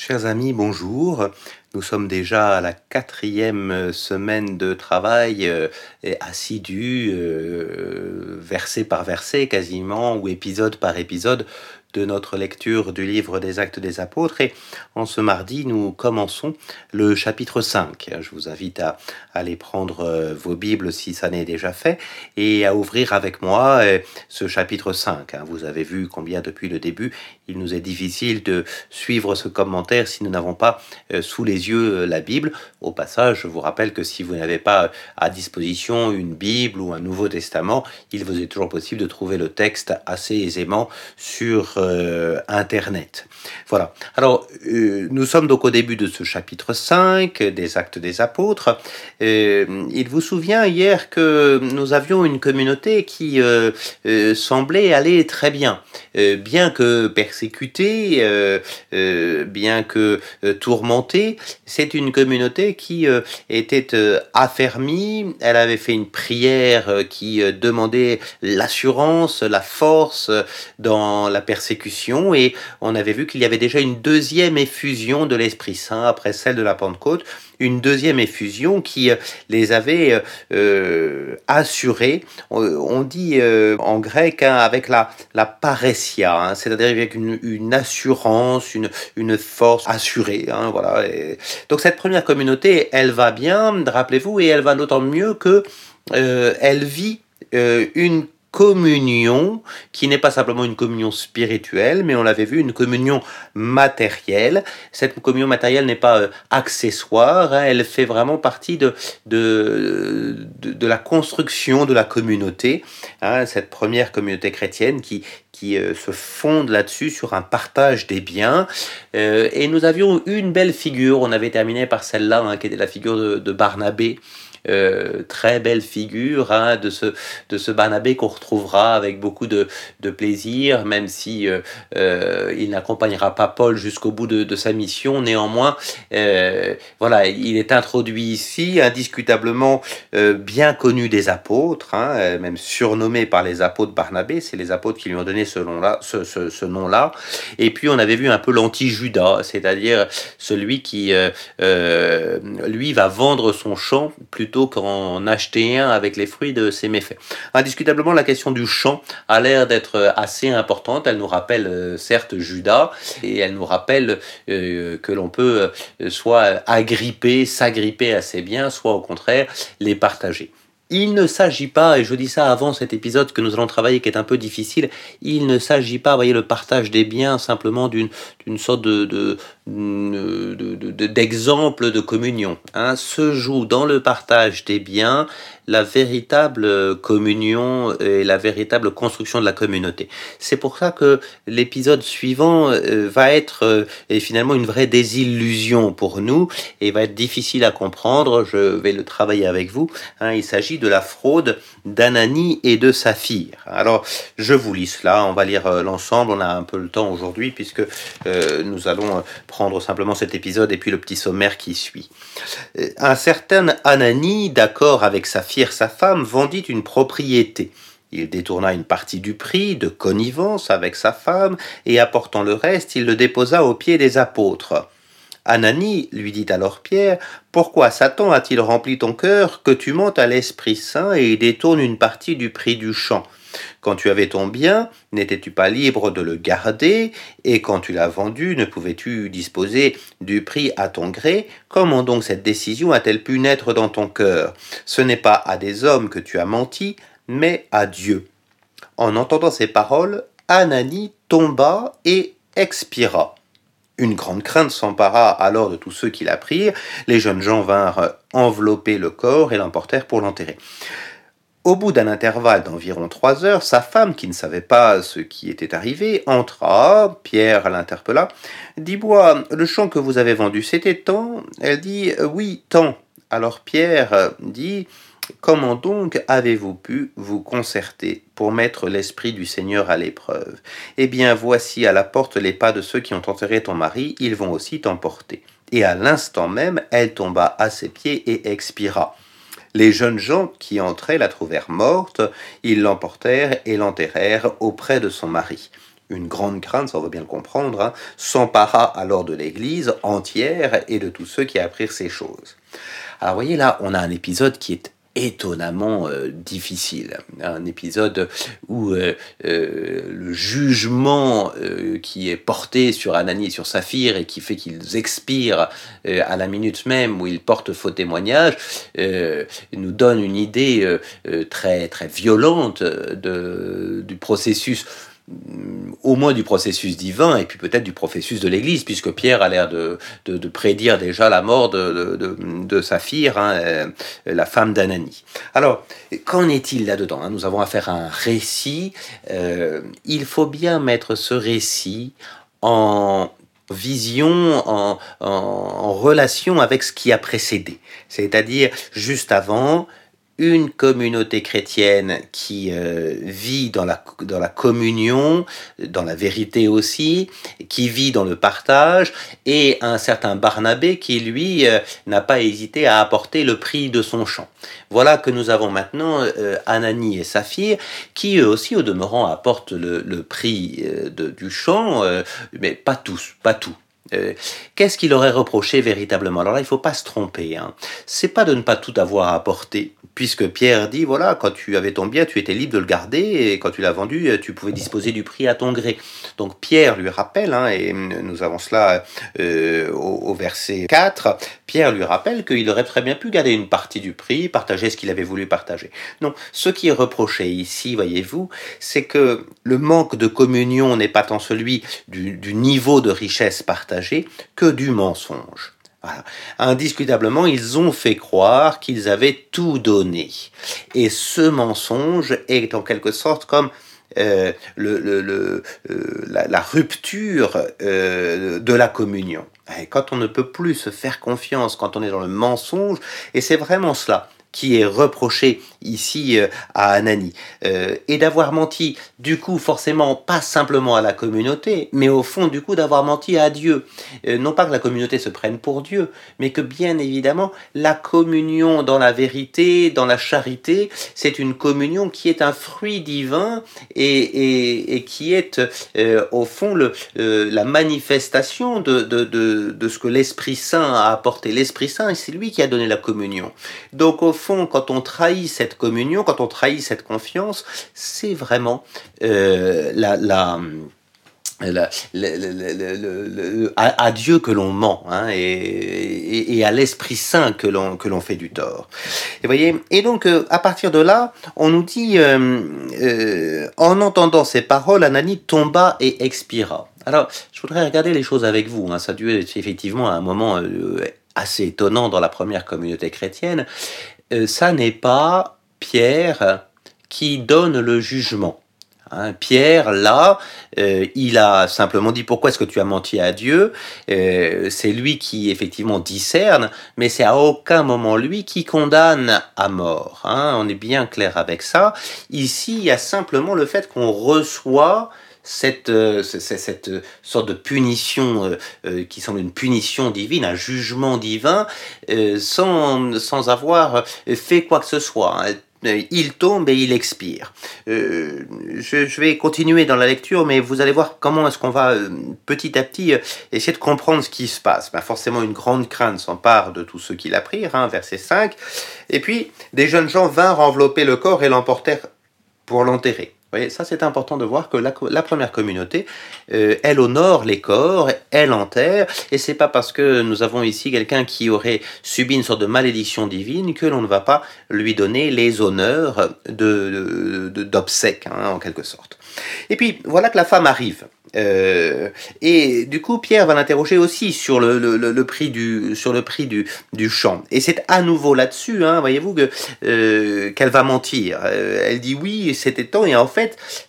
Chers amis, bonjour. Nous sommes déjà à la quatrième semaine de travail euh, assidu, euh, verset par verset quasiment, ou épisode par épisode, de notre lecture du livre des actes des apôtres. Et en ce mardi, nous commençons le chapitre 5. Je vous invite à aller prendre euh, vos Bibles si ça n'est déjà fait et à ouvrir avec moi euh, ce chapitre 5. Hein. Vous avez vu combien depuis le début, il nous est difficile de suivre ce commentaire si nous n'avons pas euh, sous les yeux la Bible. Au passage, je vous rappelle que si vous n'avez pas à disposition une Bible ou un Nouveau Testament, il vous est toujours possible de trouver le texte assez aisément sur euh, Internet. Voilà. Alors, euh, nous sommes donc au début de ce chapitre 5 des Actes des Apôtres. Euh, il vous souvient hier que nous avions une communauté qui semblait aller très bien. bien que persécutée, bien que tourmentée, c'est une communauté qui était affermie. Elle avait fait une prière qui demandait l'assurance, la force dans la persécution et on avait vu qu'il y avait déjà une deuxième effusion de l'Esprit Saint après celle de la Pentecôte, une deuxième effusion qui euh, les avait euh, euh, assurés, on dit en grec hein, avec la, la paressia, hein, c'est-à-dire avec une, assurance, une, une force assurée. Hein, voilà. donc cette première communauté, elle va bien, rappelez-vous, et elle va d'autant mieux que elle vit une communion qui n'est pas simplement une communion spirituelle, mais on l'avait vu, une communion matérielle. Cette communion matérielle n'est pas euh, accessoire, hein, elle fait vraiment partie de, de, de, la construction de la communauté, hein, cette première communauté chrétienne qui, qui euh, se fonde là-dessus sur un partage des biens. Euh, et nous avions une belle figure, on avait terminé par celle-là, hein, qui était la figure de, de Barnabé. Euh, très belle figure hein, de ce de ce Barnabé qu'on retrouvera avec beaucoup de, de plaisir, même si euh, euh, il n'accompagnera pas Paul jusqu'au bout de, de, sa mission. Néanmoins, voilà, il est introduit ici, indiscutablement bien connu des apôtres, hein, même surnommé par les apôtres Barnabé. C'est les apôtres qui lui ont donné ce nom-là, ce, ce, nom-là. Et puis on avait vu un peu l'anti-Judas, c'est-à-dire celui qui lui va vendre son champ plus qu'en acheter un avec les fruits de ses méfaits. Indiscutablement, la question du champ a l'air d'être assez importante. Elle nous rappelle euh, certes Judas et elle nous rappelle euh, que l'on peut euh, soit agripper, s'agripper à ses biens, soit au contraire les partager. Il ne s'agit pas, et je dis ça avant cet épisode que nous allons travailler qui est un peu difficile, il ne s'agit pas, voyez, le partage des biens simplement d'une sorte de, de, d'exemple de, communion. Hein. Se joue dans le partage des biens la véritable communion et la véritable construction de la communauté. C'est pour ça que l'épisode suivant euh, va être euh, finalement une vraie désillusion pour nous et va être difficile à comprendre. Je vais le travailler avec vous. Hein. Il s'agit de la fraude d'Anani et de Saphir. Alors, je vous lis cela. On va lire euh, l'ensemble. On a un peu le temps aujourd'hui puisque nous allons prendre simplement cet épisode et puis le petit sommaire qui suit. Un certain Anani, d'accord avec Saphir, sa femme, vendit une propriété. Il détourna une partie du prix de connivence avec sa femme, et apportant le reste, il le déposa aux pieds des apôtres. Anani, lui dit alors Pierre, pourquoi Satan a-t-il rempli ton cœur que tu montes à l'Esprit Saint et détournes une partie du prix du champ? Quand tu avais ton bien, n'étais-tu pas libre de le garder? Et quand tu l'as vendu, ne pouvais-tu disposer du prix à ton gré? Comment donc cette décision a-t-elle pu naître dans ton cœur? Ce n'est pas à des hommes que tu as menti, mais à Dieu. En entendant ces paroles, Anani tomba et expira. Une grande crainte s'empara alors de tous ceux qui l'apprirent. Les jeunes gens vinrent envelopper le corps et l'emportèrent pour l'enterrer. Au bout d'un intervalle d'environ trois heures, sa femme, qui ne savait pas ce qui était arrivé, entra. Pierre l'interpella. Dis-moi, le champ que vous avez vendu, c'était tant Elle dit Oui, tant. Alors Pierre dit Comment donc avez-vous pu vous concerter pour mettre l'Esprit du Seigneur à l'épreuve? Eh bien, voici à la porte les pas de ceux qui ont enterré ton mari, ils vont aussi t'emporter. Et à l'instant même, elle tomba à ses pieds et expira. Les jeunes gens qui entraient la trouvèrent morte, ils l'emportèrent et l'enterrèrent auprès de son mari. une grande crainte, ça on veut bien le comprendre, hein, s'empara alors de l'Église entière et de tous ceux qui apprirent ces choses. Alors voyez là, on a un épisode qui est étonnamment euh, difficile. Un épisode où euh, euh, le jugement qui est porté sur Anani et sur Saphir et qui fait qu'ils expirent à la minute même où ils portent faux témoignage nous donne une idée très très violente du processus au moins du processus divin et puis peut-être du processus de l'Église, puisque Pierre a l'air de, de, prédire déjà la mort de, de, de Saphir, hein, euh, la femme d'Anani. Alors, qu'en est-il là-dedans hein? Nous avons affaire à un récit. Euh, il faut bien mettre ce récit en vision, en, en, en relation avec ce qui a précédé. C'est-à-dire, juste avant, une communauté chrétienne qui euh, vit dans la, communion, dans la vérité aussi, qui vit dans le partage, et un certain Barnabé qui, lui, euh, n'a pas hésité à apporter le prix de son chant. Voilà que nous avons maintenant euh, Anani et Saphir, qui eux aussi, au demeurant, apportent le, prix du chant, mais pas tous, pas tout. Qu'est-ce qu'il aurait reproché véritablement? Alors là, il faut pas se tromper. Hein. C'est pas de ne pas tout avoir apporté, puisque Pierre dit, voilà, quand tu avais ton bien, tu étais libre de le garder, et quand tu l'as vendu, tu pouvais disposer du prix à ton gré. Donc Pierre lui rappelle, hein, et nous avons cela euh, au, verset 4, Pierre lui rappelle qu'il aurait très bien pu garder une partie du prix, partager ce qu'il avait voulu partager. Donc ce qui est reproché ici, voyez-vous, c'est que le manque de communion n'est pas tant celui du, du niveau de richesse partagée que du mensonge. Indiscutablement, ils ont fait croire qu'ils avaient tout donné. Et ce mensonge est en quelque sorte comme euh, euh, la, rupture euh, de la communion. Quand on ne peut plus se faire confiance, quand on est dans le mensonge, et c'est vraiment cela qui est reproché ici euh, à Anani, euh, et d'avoir menti, du coup, forcément, pas simplement à la communauté, mais au fond, du coup, d'avoir menti à Dieu. Euh, non pas que la communauté se prenne pour Dieu, mais que bien évidemment, la communion dans la vérité, dans la charité, c'est une communion qui est un fruit divin et, et, et qui est, au fond, le, la manifestation de, de, de, de ce que l'Esprit Saint a apporté. L'Esprit Saint, c'est lui qui a donné la communion. Donc, au fond, quand on trahit cette communion, quand on trahit cette confiance, c'est vraiment la, à, Dieu que l'on ment hein, et, et, à l'Esprit Saint que l'on que l'on fait du tort. Et voyez. Et donc euh, à partir de là, on nous dit euh, euh, en entendant ces paroles, Anani tomba et expira. Alors je voudrais regarder les choses avec vous. Hein, ça a dû être effectivement un moment assez étonnant dans la première communauté chrétienne. Ça n'est pas Pierre qui donne le jugement. Hein, Pierre, là, euh, il a simplement dit pourquoi est-ce que tu as menti à Dieu? Euh, c'est lui qui effectivement discerne, mais c'est à aucun moment lui qui condamne à mort. Hein. on est bien clair avec ça. Ici, il y a simplement le fait qu'on reçoit cette, euh, cette, sorte de punition qui semble une punition divine, un jugement divin, sans, sans avoir fait quoi que ce soit. Hein. Euh, il tombe et il expire. Euh, je, vais continuer dans la lecture, mais vous allez voir comment est-ce qu'on va euh, petit à petit essayer de comprendre ce qui se passe. Ben, forcément, une grande crainte s'empare de tous ceux qui l'apprirent, hein, verset 5. Et puis, des jeunes gens vinrent envelopper le corps et l'emportèrent pour l'enterrer voyez, ça c'est important de voir que la, première communauté, euh, elle honore les corps, elle enterre, et c'est pas parce que nous avons ici quelqu'un qui aurait subi une sorte de malédiction divine que l'on ne va pas lui donner les honneurs de d'obsèques, hein, en quelque sorte. Et puis voilà que la femme arrive. Euh, et du coup, Pierre va l'interroger aussi sur le, le, le, prix du sur le prix du, du champ. Et c'est à nouveau là-dessus, hein, voyez-vous, que euh, qu'elle va mentir. Elle dit oui, c'était temps, et en fait,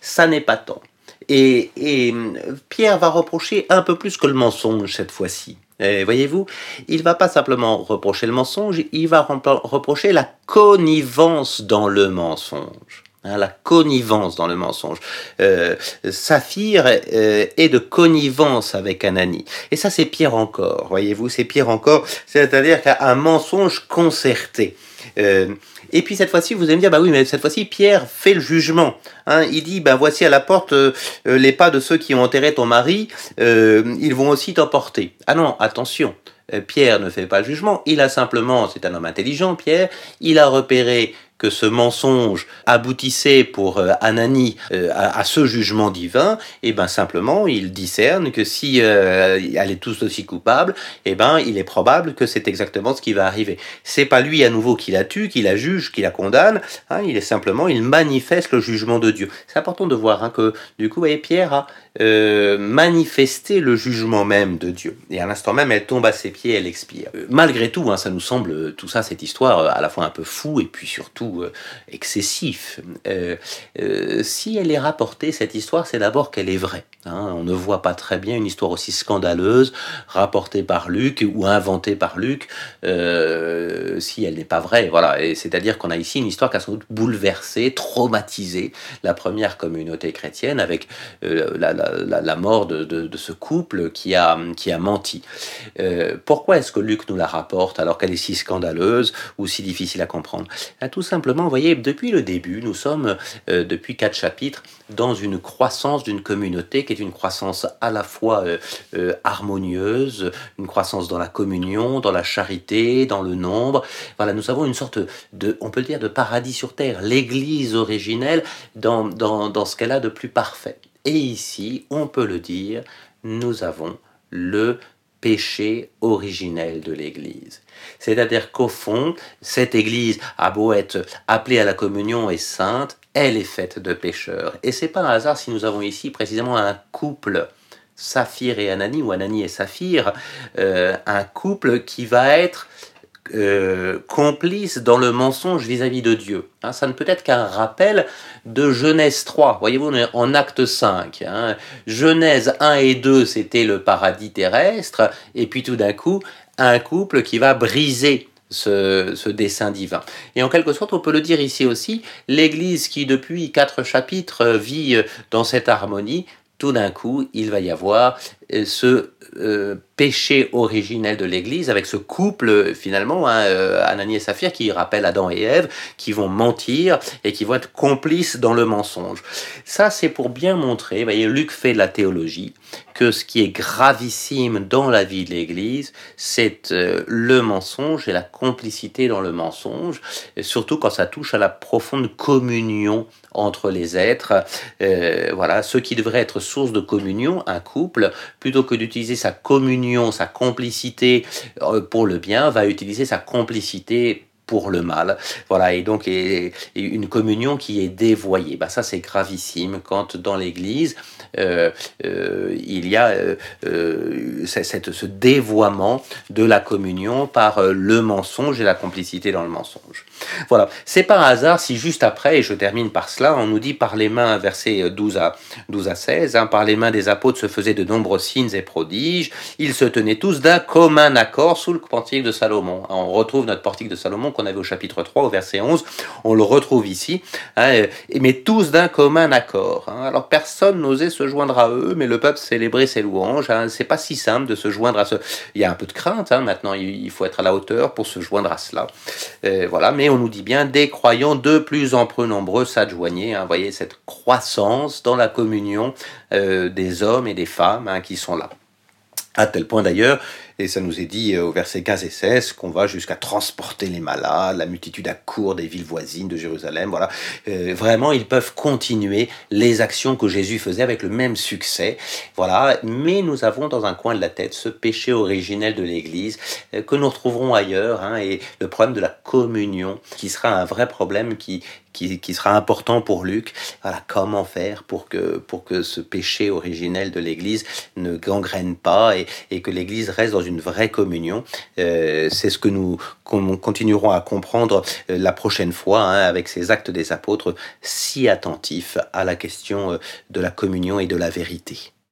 ça n'est pas temps. Et, et Pierre va reprocher un peu plus que le mensonge cette fois-ci. Voyez-vous, il va pas simplement reprocher le mensonge, il va reprocher la connivence dans le mensonge. Hein, la connivence dans le mensonge. Euh, Saphir euh, est de connivence avec Anani. Et ça, c'est pire encore. Voyez-vous, c'est pire encore. C'est-à-dire qu'un mensonge concerté. Et puis cette fois-ci, vous allez me dire, bah oui, mais cette fois-ci, Pierre fait le jugement. Hein. il dit, ben voici à la porte les pas de ceux qui ont enterré ton mari, ils vont aussi t'emporter. Ah non, attention. Pierre ne fait pas le jugement, il a simplement, c'est un homme intelligent, Pierre, il a repéré que ce mensonge aboutissait pour euh, Anani euh, à, ce jugement divin, et eh ben simplement il discerne que si euh, elle est tous aussi coupable, et eh ben il est probable que c'est exactement ce qui va arriver. C'est pas lui à nouveau qui la tue, qui la juge, qui la condamne, hein, il est simplement il manifeste le jugement de Dieu. C'est important de voir hein, que du coup, voyez, Pierre a manifesté le jugement même de Dieu, et à l'instant même elle tombe à ses pieds, elle expire. malgré tout, hein, ça nous semble tout ça cette histoire à la fois un peu fou et puis surtout euh, excessif. Euh, euh, si elle est rapportée, cette histoire, c'est d'abord qu'elle est vraie. Hein. on ne voit pas très bien une histoire aussi scandaleuse rapportée par Luc ou inventée par Luc si elle n'est pas vraie. Voilà. C'est-à-dire qu'on a ici une histoire qui a bouleversé, traumatisé la première communauté chrétienne avec la, mort de, ce couple qui a, qui a menti. pourquoi est-ce que Luc nous la rapporte alors qu'elle est si scandaleuse ou si difficile à comprendre? Tout simplement simplement, vous voyez, depuis le début, nous sommes, euh, depuis quatre chapitres, dans une croissance d'une communauté qui est une croissance à la fois euh, euh, harmonieuse, une croissance dans la communion, dans la charité, dans le nombre. Voilà, nous avons une sorte de, on peut le dire, de paradis sur terre, l'Église originelle dans, dans, dans ce qu'elle a de plus parfait. Et ici, on peut le dire, nous avons le péché originel de l'Église. C'est-à-dire qu'au fond, cette Église a beau être appelée à la communion et sainte, elle est faite de pécheurs. Et c'est pas un hasard si nous avons ici précisément un couple, Saphir et Anani, ou Anani et Saphir, euh, un couple qui va être euh, complice dans le mensonge vis-à-vis de Dieu. Hein, ça ne peut être qu'un rappel de Genèse 3. Voyez-vous, on est en acte 5. Hein. Genèse 1 et 2, c'était le paradis terrestre, et puis tout d'un coup, un couple qui va briser ce, ce, dessin divin. Et en quelque sorte, on peut le dire ici aussi, l'Église qui depuis quatre chapitres vit dans cette harmonie, tout d'un coup, il va y avoir euh, ce euh, péché originel de l'Église avec ce couple finalement, hein, euh, Ananie et Saphir, qui rappellent Adam et Ève, qui vont mentir et qui vont être complices dans le mensonge. Ça, c'est pour bien montrer, voyez, Luc fait de la théologie, que ce qui est gravissime dans la vie de l'Église, c'est euh, le mensonge et la complicité dans le mensonge, surtout quand ça touche à la profonde communion entre les êtres. voilà, ce qui devrait être source de communion, un couple, plutôt que d'utiliser sa communion, sa complicité euh, pour le bien, va utiliser sa complicité pour le mal. Voilà, et donc une communion qui est dévoyée. Bah, ça, c'est gravissime quand dans l'Église, euh, euh, il y a cette, ce dévoiement de la communion par le mensonge et la complicité dans le mensonge. Voilà, c'est par hasard si juste après, et je termine par cela, on nous dit par les mains, verset 12 à, 12 à 16, hein, par les mains des apôtres se faisaient de nombreux signes et prodiges, ils se tenaient tous d'un commun accord sous le portique de Salomon. On retrouve notre portique de Salomon qu'on avait au chapitre 3, au verset 11, on le retrouve ici, hein, mais tous d'un commun accord. Hein. Alors personne n'osait se joindre à eux, mais le peuple célébrait ses louanges. Hein. C'est pas si simple de se joindre à ce... Il y a un peu de crainte, hein, maintenant il faut être à la hauteur pour se joindre à cela. Euh, voilà, mais on nous dit bien des croyants de plus en plus nombreux s'adjoignaient. Hein, voyez cette croissance dans la communion euh, des hommes et des femmes qui sont là. À tel point d'ailleurs et ça nous est dit euh, au verset 15 et 16 qu'on va jusqu'à transporter les malades, la multitude accourt des villes voisines de Jérusalem. Voilà, euh, vraiment, ils peuvent continuer les actions que Jésus faisait avec le même succès. Voilà, mais nous avons dans un coin de la tête ce péché originel de l'Église euh, que nous retrouverons ailleurs, hein, et le problème de la communion, qui sera un vrai problème qui qui, qui, sera important pour Luc. Voilà, comment faire pour que, pour que ce péché originel de l'Église ne gangrène pas et, et que l'Église reste dans une vraie communion. Euh, c'est ce que nous continuerons à comprendre euh, la prochaine fois hein, avec ces actes des apôtres si attentifs à la question euh, de la communion et de la vérité.